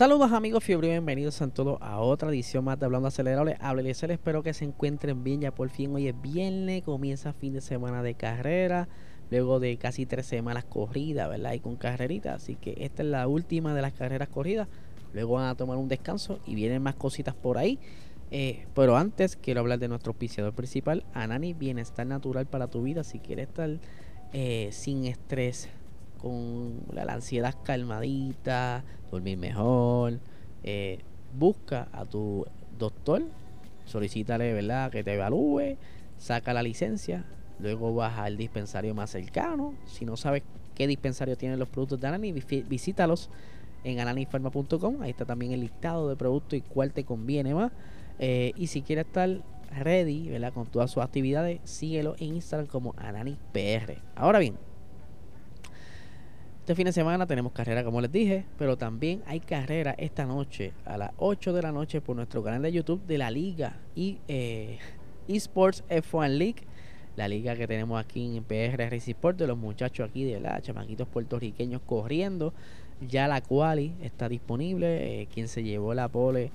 Saludos amigos fiebre, bienvenidos a todos a otra edición más de Hablando Acelerable. Hábleles, espero que se encuentren bien. Ya por fin hoy es viernes, comienza fin de semana de carrera, luego de casi tres semanas corridas, ¿verdad? Y con carreritas. Así que esta es la última de las carreras corridas. Luego van a tomar un descanso y vienen más cositas por ahí. Eh, pero antes quiero hablar de nuestro auspiciador principal, Anani Bienestar Natural para tu vida. Si quieres estar eh, sin estrés, con la, ansiedad calmadita, dormir mejor. Eh, busca a tu doctor, solicítale, ¿verdad? Que te evalúe, saca la licencia, luego vas al dispensario más cercano. Si no sabes qué dispensario tienen los productos de Anani, visítalos en ananifarma.com. Ahí está también el listado de productos y cuál te conviene más. Eh, y si quieres estar ready, ¿verdad? Con todas sus actividades, síguelo en Instagram como AnaniPR. Ahora bien, este fin de semana tenemos carrera, como les dije, pero también hay carrera esta noche a las 8 de la noche por nuestro canal de YouTube de la Liga y eh, Esports F1 League. La liga que tenemos aquí en PR Sport de los muchachos aquí de la chamaquitos puertorriqueños corriendo. Ya la quali está disponible. Eh, quien se llevó la pole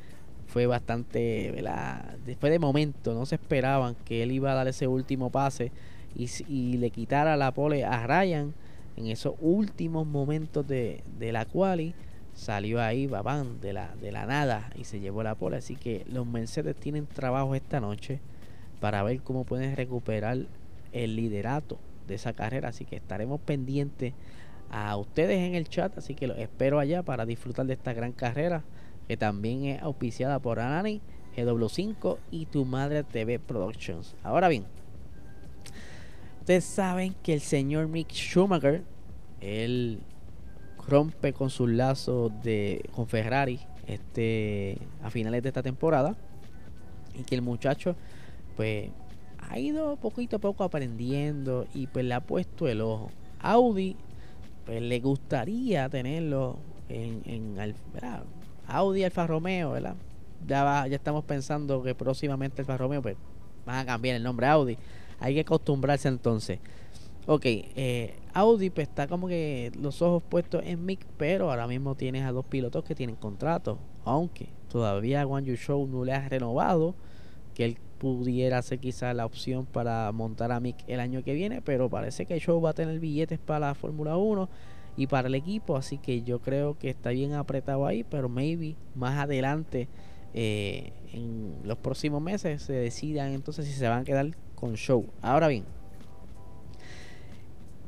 fue bastante, ¿verdad? Después de momento, no se esperaban que él iba a dar ese último pase y, y le quitara la pole a Ryan en esos últimos momentos de, la quali salió ahí babán de la, de la nada y se llevó la pole. Así que los Mercedes tienen trabajo esta noche para ver cómo pueden recuperar el liderato de esa carrera. Así que estaremos pendientes a ustedes en el chat. Así que los espero allá para disfrutar de esta gran carrera que también es auspiciada por Anani, GW5 y Tu Madre TV Productions. Ahora bien, Ustedes saben que el señor Mick Schumacher, él rompe con sus lazos de, con Ferrari este, a finales de esta temporada. Y que el muchacho, pues, ha ido poquito a poco aprendiendo y pues le ha puesto el ojo. Audi, pues le gustaría tenerlo en, en Audi Alfa Romeo, ¿verdad? Ya, ya estamos pensando que próximamente Alfa Romeo, pues, van a cambiar el nombre Audi hay que acostumbrarse entonces. Ok, eh, Audi pues, está como que los ojos puestos en Mick, pero ahora mismo tienes a dos pilotos que tienen contrato. Aunque todavía Juan Yu Show no le ha renovado, que él pudiera ser quizá la opción para montar a Mick el año que viene, pero parece que show va a tener billetes para la Fórmula 1 y para el equipo, así que yo creo que está bien apretado ahí, pero maybe más adelante eh, en los próximos meses se decidan entonces si se van a quedar con show. Ahora bien,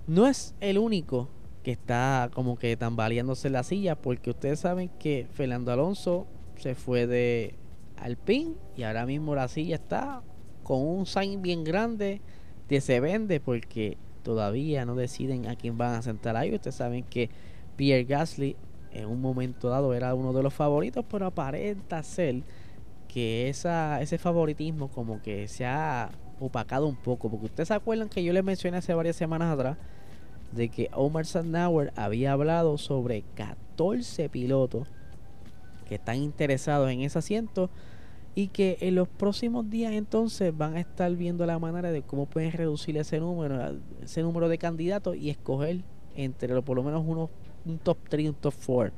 no es el único que está como que tambaleándose la silla, porque ustedes saben que Fernando Alonso se fue de Alpine y ahora mismo la silla está con un sign bien grande que se vende porque todavía no deciden a quién van a sentar ahí. Ustedes saben que Pierre Gasly en un momento dado era uno de los favoritos, pero aparenta ser que ese favoritismo como que se ha opacado un poco. Porque ustedes se acuerdan que yo les mencioné hace varias semanas atrás de que Omar Sandauer había hablado sobre 14 pilotos que están interesados en ese asiento y que en los próximos días entonces van a estar viendo la manera de cómo pueden reducir ese número, ese número de candidatos y escoger entre por lo menos uno, un top 3 y un top 4.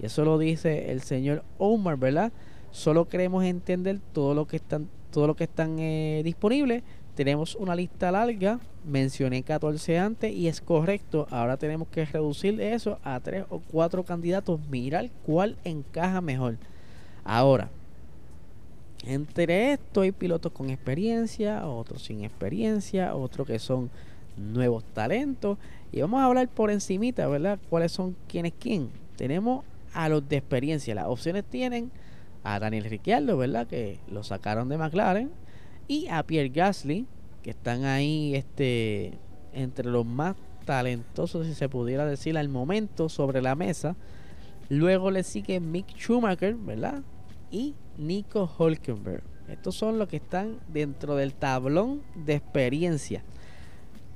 Y eso lo dice el señor Omar, ¿verdad? Solo queremos entender todo lo que están todo lo que están eh, disponibles. Tenemos una lista larga, mencioné 14 antes y es correcto. Ahora tenemos que reducir eso a 3 o 4 candidatos, mirar cuál encaja mejor. Ahora, entre esto hay pilotos con experiencia, otros sin experiencia, otros que son nuevos talentos. Y vamos a hablar por encimita, ¿verdad? ¿Cuáles son quiénes quién? Tenemos a los de experiencia. Las opciones tienen a Daniel Ricciardo, ¿verdad? Que lo sacaron de McLaren. Y a Pierre Gasly, que están ahí este, entre los más talentosos, si se pudiera decir al momento, sobre la mesa. Luego le sigue Mick Schumacher, ¿verdad? Y Nico Hulkenberg. Estos son los que están dentro del tablón de experiencia.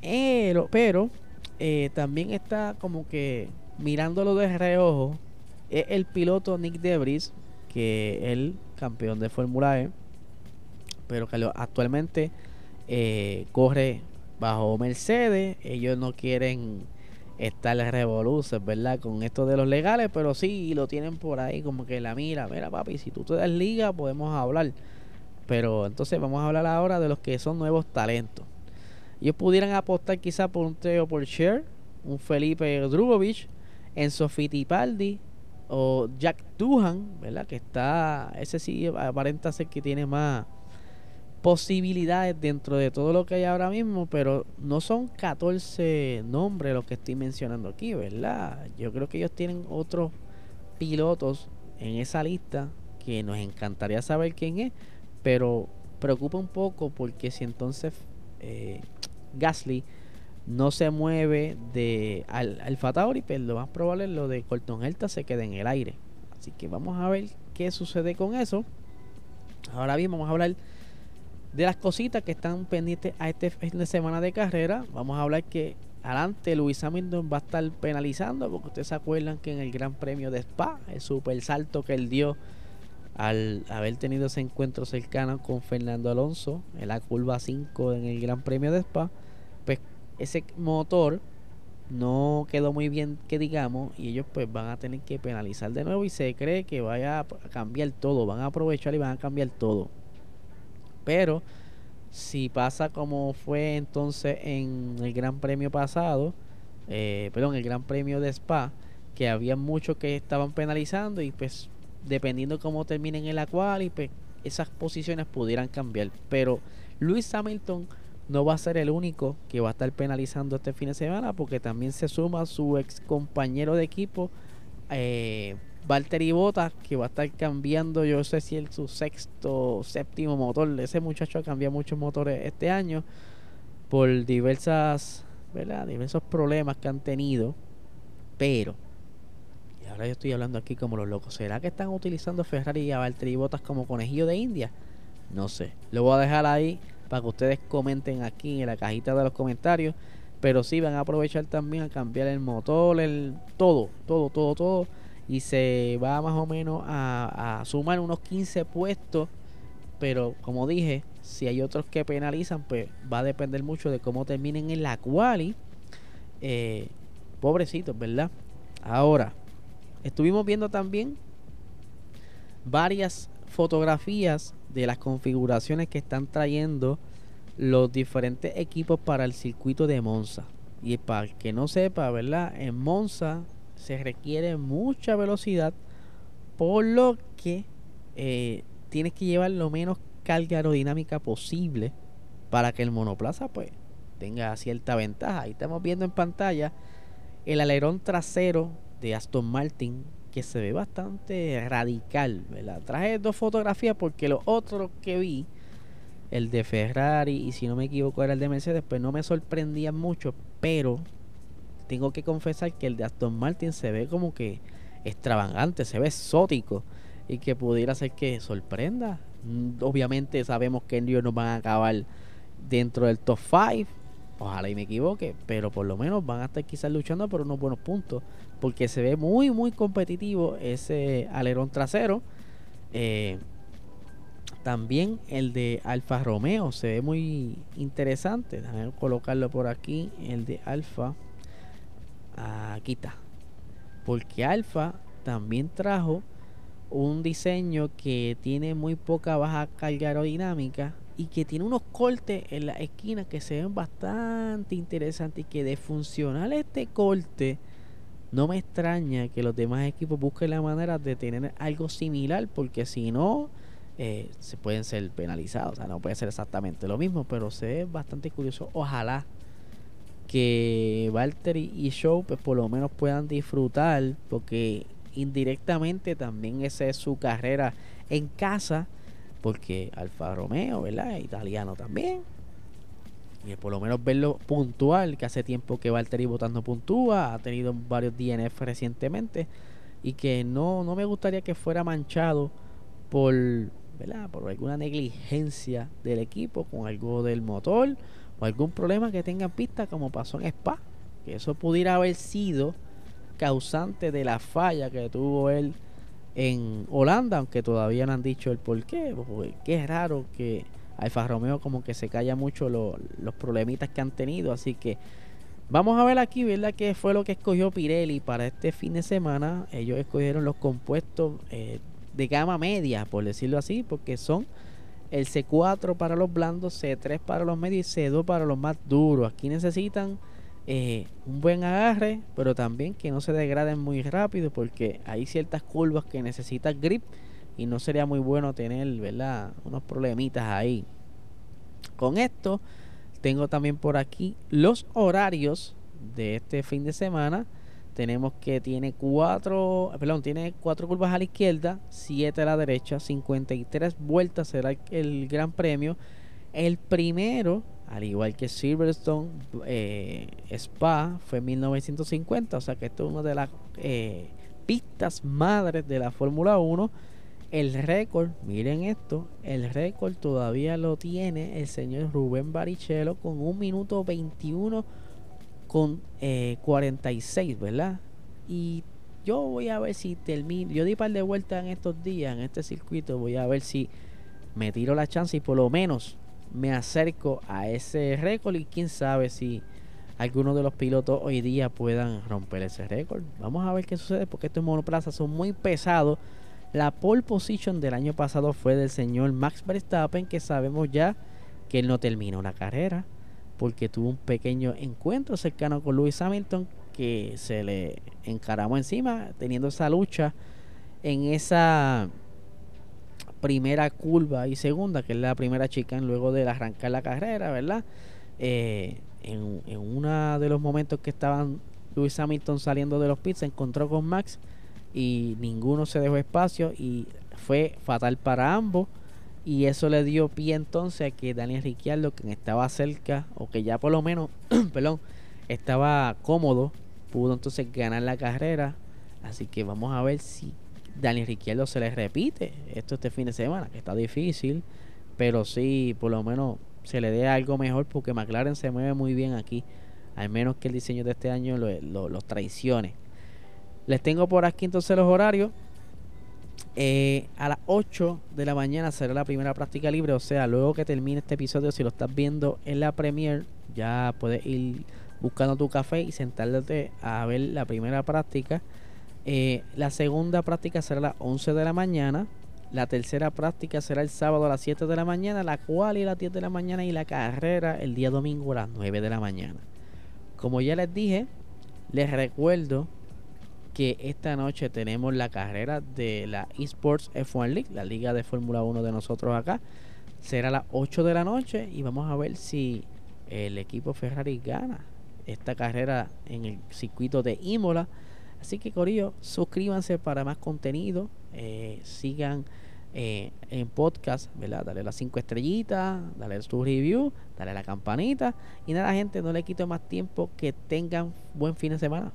Pero, eh, también está como que mirándolo de reojo el piloto Nick Debris, que el campeón de Fórmula E, pero que actualmente eh, corre bajo Mercedes. Ellos no quieren estar revoluces, ¿verdad? Con esto de los legales, pero sí lo tienen por ahí como que la mira, mira papi, si tú te das liga podemos hablar. Pero entonces vamos a hablar ahora de los que son nuevos talentos. Ellos pudieran apostar quizá por un Teo por Share, un Felipe Drugovich, Enzo Fittipaldi o Jack Duhan, ¿verdad? Que está, ese sí aparenta ser que tiene más posibilidades dentro de todo lo que hay ahora mismo, pero no son 14 nombres los que estoy mencionando aquí, ¿verdad? Yo creo que ellos tienen otros pilotos en esa lista que nos encantaría saber quién es, pero preocupa un poco porque si entonces eh, Gasly no se mueve de al, al Fatauri, pues lo más probable es lo de Colton Herta se quede en el aire. Así que vamos a ver qué sucede con eso. Ahora bien, vamos a hablar de las cositas que están pendientes a este fin de semana de carrera. Vamos a hablar que adelante Luis Hamilton va a estar penalizando, porque ustedes se acuerdan que en el Gran Premio de Spa, el super salto que él dio al haber tenido ese encuentro cercano con Fernando Alonso en la curva 5 en el Gran Premio de Spa, ese motor no quedó muy bien que digamos y ellos pues van a tener que penalizar de nuevo y se cree que vaya a cambiar todo, van a aprovechar y van a cambiar todo. Pero si pasa como fue entonces en el Gran Premio pasado, eh, perdón, el Gran Premio de Spa, que había muchos que estaban penalizando y pues dependiendo cómo terminen en la cual y pues esas posiciones pudieran cambiar. Pero Luis Hamilton no va a ser el único que va a estar penalizando este fin de semana porque también se suma su ex compañero de equipo eh, Valtteri Bottas que va a estar cambiando yo sé si es su sexto séptimo motor ese muchacho ha cambiado muchos motores este año por diversas ¿verdad? diversos problemas que han tenido pero y ahora yo estoy hablando aquí como los locos ¿será que están utilizando Ferrari y a Valtteri Bottas como conejillo de India? no sé lo voy a dejar ahí para que ustedes comenten aquí en la cajita de los comentarios pero sí van a aprovechar también a cambiar el motor el todo todo todo todo y se va más o menos a, sumar unos 15 puestos. Pero como dije, si hay otros que penalizan, pues va a depender mucho de cómo terminen en la quali. Eh, pobrecitos, ¿verdad? Ahora, estuvimos viendo también varias fotografías de las configuraciones que están trayendo los diferentes equipos para el circuito de Monza. Y para el que no sepa, ¿verdad? En Monza se requiere mucha velocidad, por lo que eh, tienes que llevar lo menos carga aerodinámica posible para que el monoplaza pues tenga cierta ventaja. Ahí estamos viendo en pantalla el alerón trasero de Aston Martin que se ve bastante radical. Traje dos fotografías porque lo otro que vi, el de Ferrari y si no me equivoco era el de Mercedes, pues no me sorprendía mucho, pero tengo que confesar que el de Aston Martin se ve como que extravagante, se ve exótico y que pudiera ser que sorprenda. Mm, obviamente sabemos que ellos no van a acabar dentro del top 5. Ojalá y me equivoque, pero por lo menos van a estar quizás luchando por unos buenos puntos. Porque se ve muy, muy competitivo ese alerón trasero. Eh, también el de Alfa Romeo se ve muy interesante. Déjame colocarlo por aquí. El de Alfa a Kita. Porque Alfa también trajo un diseño que tiene muy poca baja carga aerodinámica y que tiene unos cortes en la esquina que se ven bastante interesantes y que de funcional este corte no me extraña que los demás equipos busquen la manera de tener algo similar porque si no eh, se pueden ser penalizados. O sea no puede ser exactamente lo mismo pero se ve bastante curioso. Ojalá que Valtteri y Show pues por lo menos puedan disfrutar porque indirectamente también esa es su carrera en casa porque Alfa Romeo, ¿verdad? Italiano también. Y por lo menos verlo puntual, que hace tiempo que Valtteri votando puntúa, ha tenido varios DNF recientemente, y que no, no me gustaría que fuera manchado por, ¿verdad? por alguna negligencia del equipo con algo del motor o algún problema que tenga en pista como pasó en Spa, que eso pudiera haber sido causante de la falla que tuvo él en Holanda, aunque todavía no han dicho el por qué, porque es raro que Alfa Romeo como que se calla mucho los problemitas que han tenido, así que vamos a ver aquí, ¿verdad? ¿Qué fue lo que escogió Pirelli para este fin de semana? Ellos escogieron los compuestos eh, de gama media, por decirlo así, porque son el C4 para los blandos, C3 para los medios y C2 para los más duros. Aquí necesitan eh, un buen agarre, pero también que no se degraden muy rápido porque hay ciertas curvas que necesitan grip y no sería muy bueno tener, ¿verdad? Unos problemitas ahí. Con esto tengo también por aquí los horarios de este fin de semana. Tenemos que tiene cuatro, perdón, tiene cuatro curvas a la izquierda, siete a la derecha, 53 vueltas será el gran premio. El primero al igual que Silverstone eh, Spa fue en 1950, o sea que esto es una de las eh, pistas madres de la Fórmula 1. El récord, miren esto, el récord todavía lo tiene el señor Rubén Barrichello con un minuto 21 con 46, eh, ¿verdad? Y yo voy a ver si termino, yo di par de vueltas en estos días en este circuito, voy a ver si me tiro la chance y por lo menos me acerco a ese récord y quién sabe si algunos de los pilotos hoy día puedan romper ese récord. Vamos a ver qué sucede porque estos monoplazas son muy pesados. La pole position del año pasado fue del señor Max Verstappen que sabemos ya que él no terminó la carrera porque tuvo un pequeño encuentro cercano con Lewis Hamilton que se le encaramó encima teniendo esa lucha en esa primera curva y segunda, que es la primera chica luego de arrancar la carrera, ¿verdad? Eh, en, en uno de los momentos que estaban Luis Hamilton saliendo de los pits, se encontró con Max y ninguno se dejó espacio y fue fatal para ambos. Y eso le dio pie entonces a que Daniel Ricciardo, quien estaba cerca, o que ya por lo menos, perdón, estaba cómodo, pudo entonces ganar la carrera. Así que vamos a ver si Daniel Ricciardo se le repite esto este fin de semana, que está difícil, pero sí, por lo menos se le dé algo mejor porque McLaren se mueve muy bien aquí, al menos que el diseño de este año los traicione. Les tengo por aquí entonces los horarios. Eh, a las 8 de la mañana será la primera práctica libre, o sea, luego que termine este episodio, si lo estás viendo en la Premiere, ya puedes ir buscando tu café y sentarte a ver la primera práctica eh, la segunda práctica será a las 11 de la mañana. La tercera práctica será el sábado a las 7 de la mañana. La cual y a las 10 de la mañana. Y la carrera el día domingo a las 9 de la mañana. Como ya les dije, les recuerdo que esta noche tenemos la carrera de la Esports F1 League, la liga de Fórmula 1 de nosotros acá. Será a las 8 de la noche y vamos a ver si el equipo Ferrari gana esta carrera en el circuito de Imola Así que Corillo, suscríbanse para más contenido. Eh, sigan eh, en podcast, ¿verdad? Dale las cinco estrellitas, dale su review, dale la campanita. Y nada, gente, no le quito más tiempo. Que tengan buen fin de semana.